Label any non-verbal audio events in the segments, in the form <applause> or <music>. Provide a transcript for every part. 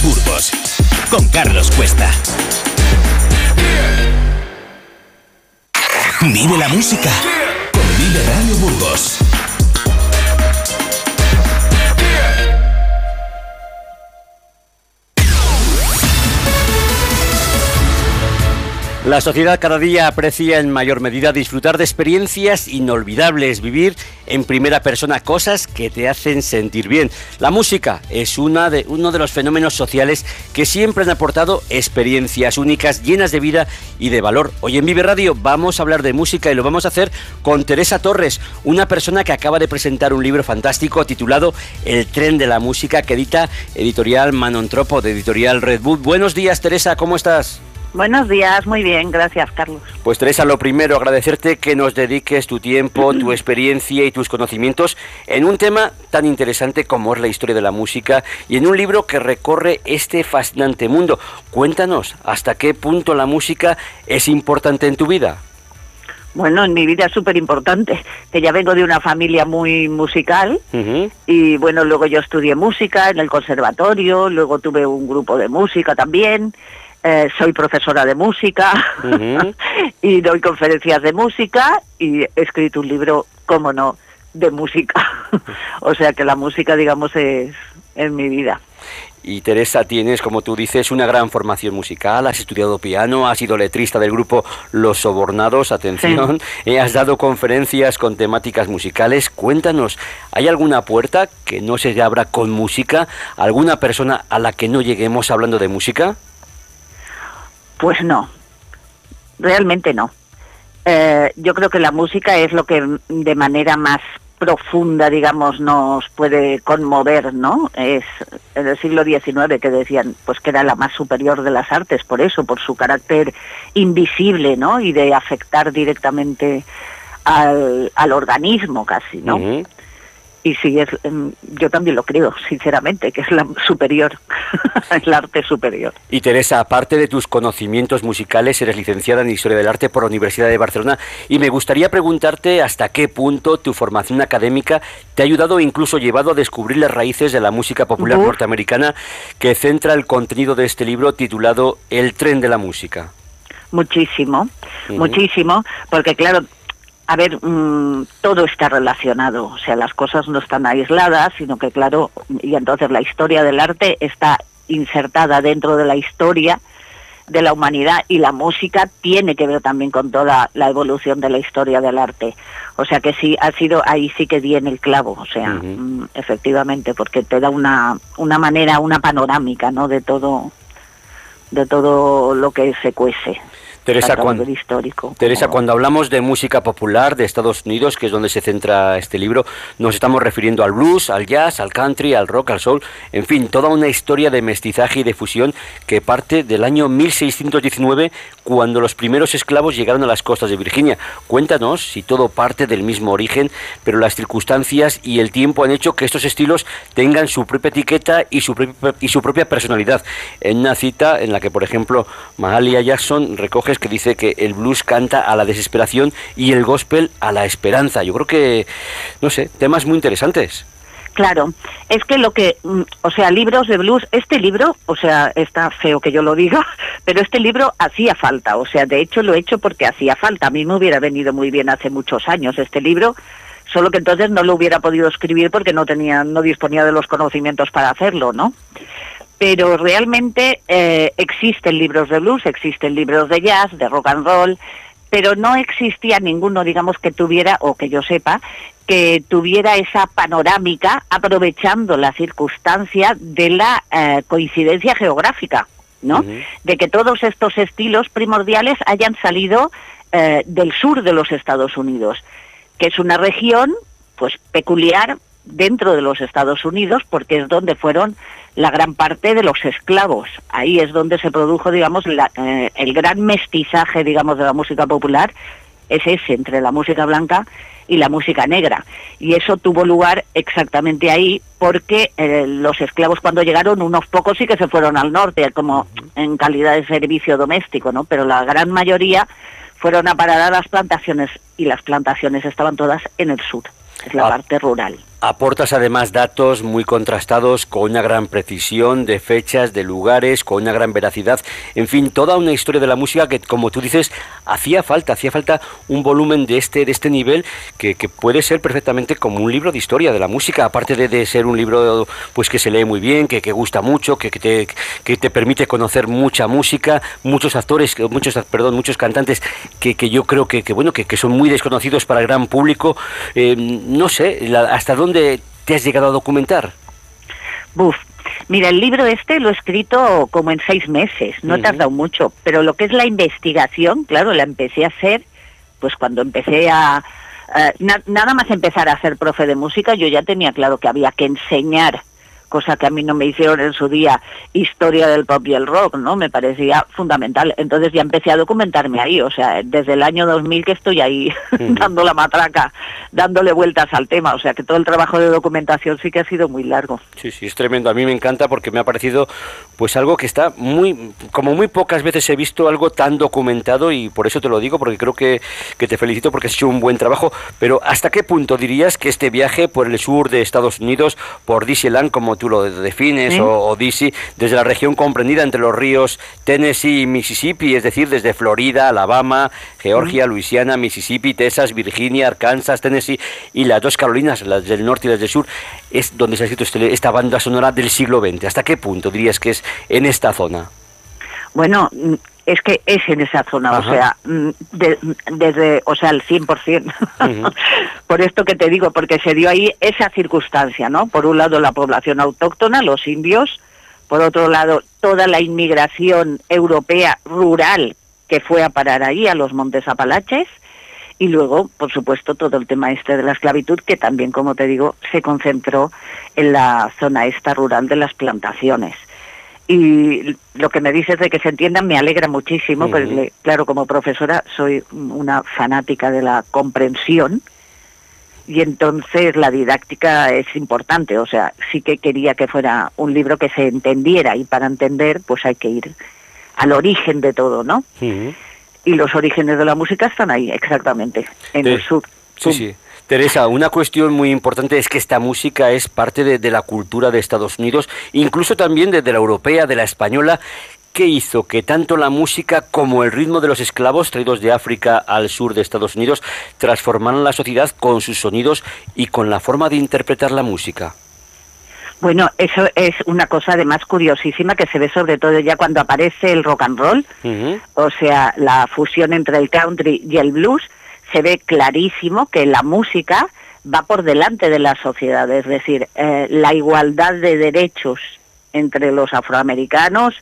Burgos con Carlos Cuesta. Vive la música con Vive Radio Burgos. La sociedad cada día aprecia en mayor medida disfrutar de experiencias inolvidables, vivir en primera persona cosas que te hacen sentir bien. La música es una de, uno de los fenómenos sociales que siempre han aportado experiencias únicas, llenas de vida y de valor. Hoy en Vive Radio vamos a hablar de música y lo vamos a hacer con Teresa Torres, una persona que acaba de presentar un libro fantástico titulado El tren de la música que edita editorial Manontropo de editorial Red Bull. Buenos días Teresa, ¿cómo estás? Buenos días, muy bien, gracias Carlos. Pues Teresa, lo primero, agradecerte que nos dediques tu tiempo, tu <clears throat> experiencia y tus conocimientos en un tema tan interesante como es la historia de la música y en un libro que recorre este fascinante mundo. Cuéntanos, ¿hasta qué punto la música es importante en tu vida? Bueno, en mi vida es súper importante, que ya vengo de una familia muy musical y bueno, luego yo estudié música en el conservatorio, luego tuve un grupo de música también eh, soy profesora de música <laughs> y doy conferencias de música y he escrito un libro, cómo no, de música. <laughs> o sea que la música, digamos, es, en mi vida. Y Teresa, tienes, como tú dices, una gran formación musical, has estudiado piano, has sido letrista del grupo Los Sobornados, atención, eh, has dado conferencias con temáticas musicales. Cuéntanos, ¿hay alguna puerta que no se abra con música? ¿Alguna persona a la que no lleguemos hablando de música? Pues no, realmente no. Eh, yo creo que la música es lo que de manera más profunda, digamos, nos puede conmover, ¿no? Es en el siglo XIX que decían, pues que era la más superior de las artes, por eso, por su carácter invisible, ¿no? Y de afectar directamente al, al organismo casi, ¿no? Y sí, es, em, yo también lo creo, sinceramente, que es la superior, <laughs> el arte superior. Y Teresa, aparte de tus conocimientos musicales, eres licenciada en Historia del Arte por la Universidad de Barcelona y me gustaría preguntarte hasta qué punto tu formación académica te ha ayudado incluso llevado a descubrir las raíces de la música popular norteamericana que centra el contenido de este libro titulado El tren de la música. Muchísimo, muchísimo, porque claro, a ver, mm, todo está relacionado, o sea, las cosas no están aisladas, sino que, claro, y entonces la historia del arte está insertada dentro de la historia de la humanidad y la música tiene que ver también con toda la evolución de la historia del arte. O sea que sí, ha sido, ahí sí que di en el clavo, o sea, mm, efectivamente, porque te da una, una manera, una panorámica, ¿no? De todo, de todo lo que se cuece. Teresa, cuando, histórico. Teresa, cuando hablamos de música popular de Estados Unidos, que es donde se centra este libro, nos estamos refiriendo al blues, al jazz, al country, al rock, al soul, en fin, toda una historia de mestizaje y de fusión que parte del año 1619, cuando los primeros esclavos llegaron a las costas de Virginia. Cuéntanos si todo parte del mismo origen, pero las circunstancias y el tiempo han hecho que estos estilos tengan su propia etiqueta y su, y su propia personalidad. En una cita en la que, por ejemplo, Mahalia Jackson recoge que dice que el blues canta a la desesperación y el gospel a la esperanza. Yo creo que, no sé, temas muy interesantes. Claro, es que lo que, mm, o sea, libros de blues, este libro, o sea, está feo que yo lo diga, <laughs> pero este libro hacía falta, o sea, de hecho lo he hecho porque hacía falta. A mí me hubiera venido muy bien hace muchos años este libro, solo que entonces no lo hubiera podido escribir porque no tenía, no disponía de los conocimientos para hacerlo, ¿no? Pero realmente eh, existen libros de blues, existen libros de jazz, de rock and roll, pero no existía ninguno, digamos, que tuviera, o que yo sepa, que tuviera esa panorámica aprovechando la circunstancia de la eh, coincidencia geográfica, ¿no? De que todos estos estilos primordiales hayan salido eh, del sur de los Estados Unidos, que es una región, pues, peculiar dentro de los Estados Unidos, porque es donde fueron la gran parte de los esclavos. Ahí es donde se produjo, digamos, eh, el gran mestizaje, digamos, de la música popular, es ese, entre la música blanca y la música negra. Y eso tuvo lugar exactamente ahí porque eh, los esclavos cuando llegaron, unos pocos sí que se fueron al norte, como en calidad de servicio doméstico, ¿no? Pero la gran mayoría fueron a parar a las plantaciones y las plantaciones estaban todas en el sur, es la ah. parte rural. Aportas además datos muy contrastados con una gran precisión de fechas, de lugares, con una gran veracidad, en fin, toda una historia de la música que, como tú dices, hacía falta, hacía falta un volumen de este, de este nivel que, puede ser perfectamente como un libro de historia de la música, aparte de, ser un libro pues que se lee muy bien, que, gusta mucho, que, te, que te permite conocer mucha música, muchos actores, muchos, perdón, muchos cantantes que, yo creo que, bueno, que, son muy desconocidos para el gran público. Eh, no sé, hasta dónde te has llegado a documentar? Buf, Mira, el libro este lo he escrito como en seis meses, no he tardado mucho, pero lo que es la investigación, claro, la empecé a hacer, pues cuando empecé a... nada más empezar a ser profe de música, yo ya tenía claro que había que enseñar cosa que a mí no me hicieron en su día, historia del pop y el rock, ¿no? Me parecía fundamental. Entonces ya empecé a documentarme ahí, o sea, desde el año 2000 que estoy ahí <laughs> dando la matraca, dándole vueltas al tema, o sea, que todo el trabajo de documentación sí que ha sido muy largo. Sí, sí, es tremendo. A mí me encanta porque me ha parecido pues algo que está muy, como muy pocas veces he visto algo tan documentado y por eso te lo digo, porque creo que, que te felicito porque has hecho un buen trabajo, pero ¿hasta qué punto dirías que este viaje por el sur de Estados Unidos, por Disneyland, como tú lo defines, o, DC, desde la región comprendida entre los ríos Tennessee y Mississippi, es decir, desde Florida, Alabama, Georgia, Luisiana, Mississippi, Texas, Virginia, Arkansas, Tennessee y las dos Carolinas, las del norte y las del sur, es donde se ha escrito este, esta banda sonora del siglo XX. ¿Hasta qué punto dirías que es en esta zona? Bueno, es que es en esa zona, o sea, mm, desde, o sea, el 100%. <laughs> por esto que te digo, porque se dio ahí esa circunstancia, ¿no? Por un lado la población autóctona, los indios, por otro lado toda la inmigración europea rural que fue a parar ahí, a los Montes Apalaches, y luego, por supuesto, todo el tema este de la esclavitud, que también, como te digo, se concentró en la zona esta rural de las plantaciones. Y lo que me dices de que se entiendan me alegra muchísimo, porque claro, como profesora soy una fanática de la comprensión y entonces la didáctica es importante, o sea, sí que quería que fuera un libro que se entendiera y para entender pues hay que ir al origen de todo, ¿no? Y los orígenes de la música están ahí, exactamente, en el sur. Sí, sí. Teresa, una cuestión muy importante es que esta música es parte de, la cultura de Estados Unidos, incluso también de, la europea, de la española. ¿Qué hizo que tanto la música como el ritmo de los esclavos traídos de África al sur de Estados Unidos transformaran la sociedad con sus sonidos y con la forma de interpretar la música? Bueno, eso es una cosa además curiosísima que se ve sobre todo ya cuando aparece el rock and roll, o sea, la fusión entre el country y el blues, se ve clarísimo que la música va por delante de la sociedad, es decir, eh, la igualdad de derechos entre los afroamericanos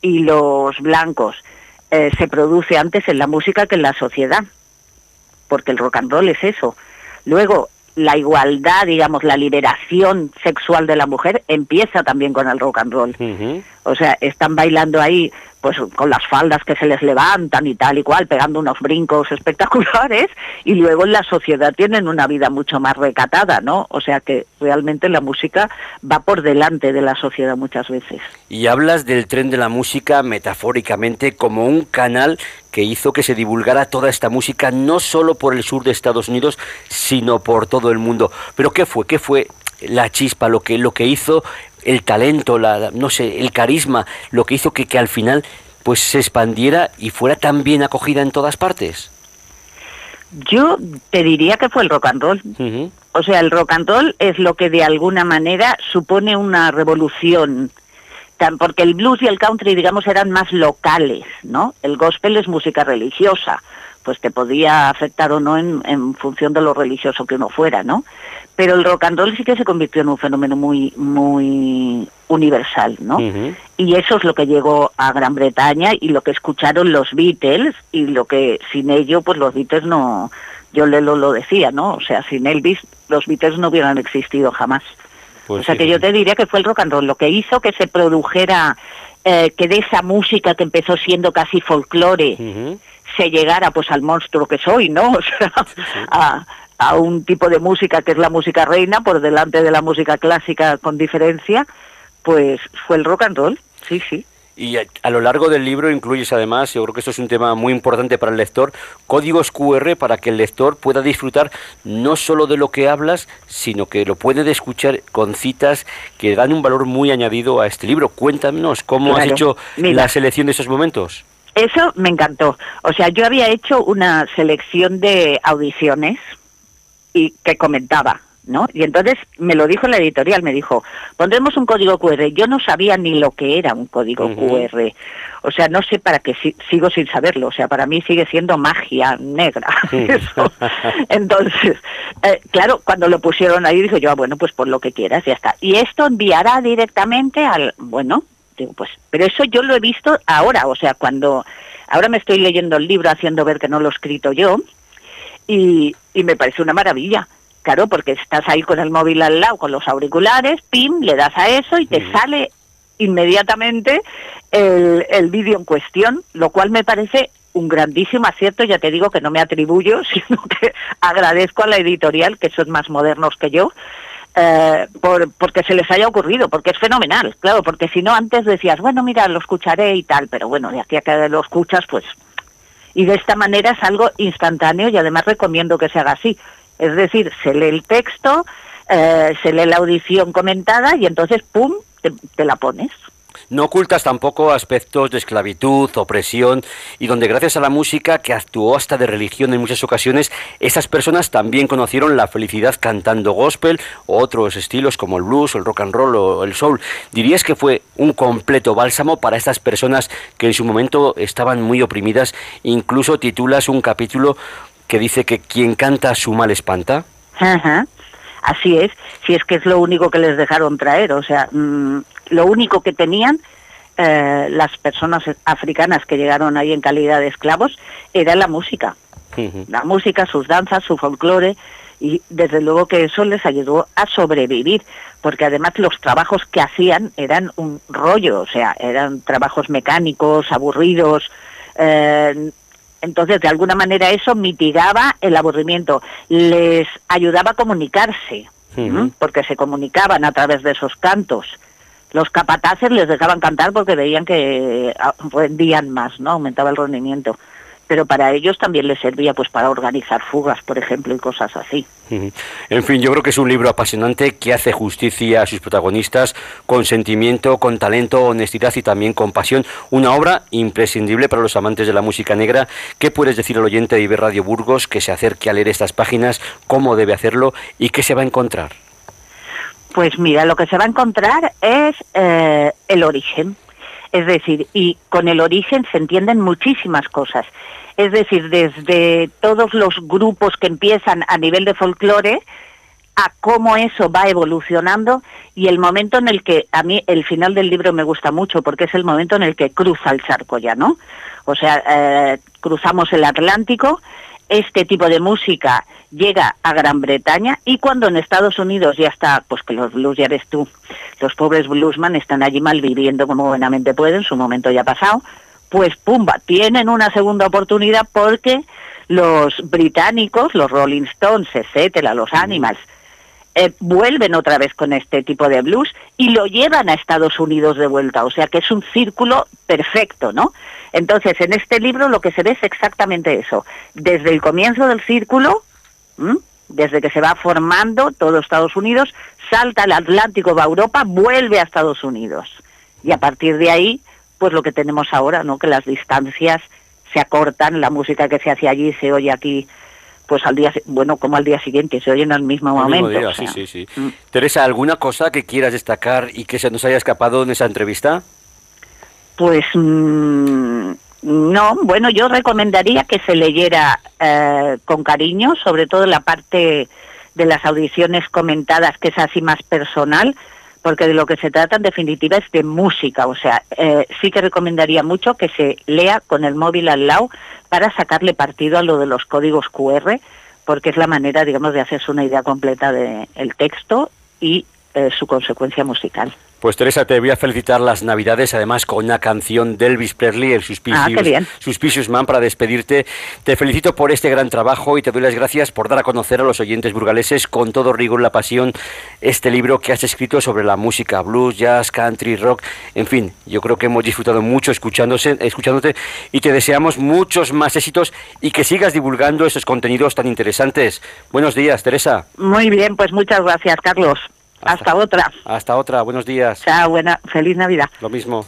y los blancos eh, se produce antes en la música que en la sociedad, porque el rock and roll es eso. Luego, la igualdad, digamos, la liberación sexual de la mujer empieza también con el rock and roll. O sea, están bailando ahí pues con las faldas que se les levantan y tal y cual, pegando unos brincos espectaculares, y luego en la sociedad tienen una vida mucho más recatada, ¿no? O sea que realmente la música va por delante de la sociedad muchas veces. Y hablas del tren de la música metafóricamente como un canal que hizo que se divulgara toda esta música no solo por el sur de Estados Unidos, sino por todo el mundo. Pero ¿qué fue? ¿Qué fue la chispa, lo que, lo que hizo el talento, la, no sé, el carisma, lo que hizo que, que al final pues se expandiera y fuera tan bien acogida en todas partes? Yo te diría que fue el rock and roll. O sea, el rock and roll es lo que de alguna manera supone una revolución, porque el blues y el country, digamos, eran más locales, ¿no? El gospel es música religiosa, pues te podía afectar o no en, en función de lo religioso que uno fuera, ¿no? Pero el rock and roll sí que se convirtió en un fenómeno muy, muy universal, ¿no? Y eso es lo que llegó a Gran Bretaña y lo que escucharon los Beatles y lo que sin ello, pues los Beatles no, yo le lo, lo decía, ¿no? O sea, sin Elvis los Beatles no hubieran existido jamás. Pues o sea que yo te diría que fue el rock and roll lo que hizo que se produjera, eh, que de esa música que empezó siendo casi folclore, se llegara pues al monstruo que soy, ¿no? <laughs> O sea, a a un tipo de música que es la música reina por delante de la música clásica con diferencia, pues fue el rock and roll, sí, sí. Y a, lo largo del libro incluyes además, yo creo que esto es un tema muy importante para el lector, códigos QR para que el lector pueda disfrutar no solo de lo que hablas, sino que lo puede escuchar con citas que dan un valor muy añadido a este libro. Cuéntanos cómo has hecho la selección de esos momentos. Eso me encantó. O sea, yo había hecho una selección de audiciones y que comentaba ¿no? Y entonces me lo dijo la editorial, me dijo, pondremos un código QR. Yo no sabía ni lo que era un código QR. O sea, no sé para qué sigo sin saberlo. O sea, para mí sigue siendo magia negra. <laughs> Entonces, eh, claro, cuando lo pusieron ahí, dijo yo, ah, bueno, pues por lo que quieras, ya está. Y esto enviará directamente al, bueno, digo, pues, pero eso yo lo he visto ahora, o sea, cuando, ahora me estoy leyendo el libro haciendo ver que no lo he escrito yo, y, y me parece una maravilla. Claro, porque estás ahí con el móvil al lado, con los auriculares, pim, le das a eso y te sale inmediatamente el, el vídeo en cuestión, lo cual me parece un grandísimo acierto, ya te digo que no me atribuyo, <laughs> sino que agradezco a la editorial, que son más modernos que yo, eh, por, porque se les haya ocurrido, porque es fenomenal, claro, porque si no antes decías, bueno, mira, lo escucharé y tal, pero bueno, de aquí a que lo escuchas, pues... Y de esta manera es algo instantáneo y además recomiendo que se haga así. Es decir, se lee el texto, eh, se lee la audición comentada y entonces, ¡pum!, te, la pones. No ocultas tampoco aspectos de esclavitud, opresión, y donde gracias a la música, que actuó hasta de religión en muchas ocasiones, esas personas también conocieron la felicidad cantando gospel o otros estilos como el blues, el rock and roll o el soul. ¿Dirías que fue un completo bálsamo para estas personas que en su momento estaban muy oprimidas? Incluso titulas un capítulo que dice que quien canta su mal espanta. Ajá. Así es, si es que es lo único que les dejaron traer, o sea, mm, lo único que tenían eh, las personas africanas que llegaron ahí en calidad de esclavos era la música. La música, sus danzas, su folclore, y desde luego que eso les ayudó a sobrevivir, porque además los trabajos que hacían eran un rollo, o sea, eran trabajos mecánicos, aburridos, eh, entonces, de alguna manera eso mitigaba el aburrimiento, les ayudaba a comunicarse, porque se comunicaban a través de esos cantos. Los capataces les dejaban cantar porque veían que ah, vendían más, ¿no? Aumentaba el rendimiento pero para ellos también les servía pues para organizar fugas, por ejemplo, y cosas así. En fin, yo creo que es un libro apasionante que hace justicia a sus protagonistas con sentimiento, con talento, honestidad y también con pasión. Una obra imprescindible para los amantes de la música negra. ¿Qué puedes decir al oyente de Iber Radio Burgos que se acerque a leer estas páginas, cómo debe hacerlo y qué se va a encontrar? Pues mira, lo que se va a encontrar es eh, el origen es decir, y con el origen se entienden muchísimas cosas. Es decir, desde todos los grupos que empiezan a nivel de folclore, a cómo eso va evolucionando y el momento en el que a mí el final del libro me gusta mucho porque es el momento en el que cruza el charco ya, ¿no? O sea, eh, cruzamos el Atlántico, este tipo de música llega a Gran Bretaña y cuando en Estados Unidos ya está, pues que los blues ya ves tú, los pobres bluesman están allí mal viviendo como buenamente pueden, su momento ya ha pasado, pues pumba, tienen una segunda oportunidad porque los británicos, los Rolling Stones, etcétera, los Animals, eh, vuelven otra vez con este tipo de blues y lo llevan a Estados Unidos de vuelta, o sea que es un círculo perfecto, ¿no? Entonces, en este libro lo que se ve es exactamente eso, desde el comienzo del círculo, desde que se va formando todo Estados Unidos, salta al Atlántico, va a Europa, vuelve a Estados Unidos. Y a partir de ahí, pues lo que tenemos ahora, ¿no? Que las distancias se acortan, la música que se hace allí se oye aquí pues al día, bueno, como al día siguiente, se oyen al mismo momento. sí, sí, sí. Mm. Teresa, ¿alguna cosa que quieras destacar y que se nos haya escapado en esa entrevista? Pues mm, no, bueno, yo recomendaría que se leyera eh, con cariño, sobre todo la parte de las audiciones comentadas, que es así más personal, porque de lo que se trata en definitiva es de música, o sea, eh, sí que recomendaría mucho que se lea con el móvil al lado para sacarle partido a lo de los códigos QR, porque es la manera, digamos, de hacerse una idea completa del texto y eh, su consecuencia musical. Pues Teresa, te voy a felicitar las Navidades, además con una canción de Elvis Presley, el Suspicious, ah, Suspicious Man, para despedirte. Te felicito por este gran trabajo y te doy las gracias por dar a conocer a los oyentes burgaleses con todo rigor la pasión este libro que has escrito sobre la música blues, jazz, country, rock. En fin, yo creo que hemos disfrutado mucho escuchándose, escuchándote y te deseamos muchos más éxitos y que sigas divulgando esos contenidos tan interesantes. Buenos días, Teresa. Muy bien, pues muchas gracias, Carlos. Hasta, otra. Hasta otra, buenos días. Chao, buena, feliz Navidad. Lo mismo.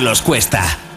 Carlos Cuesta.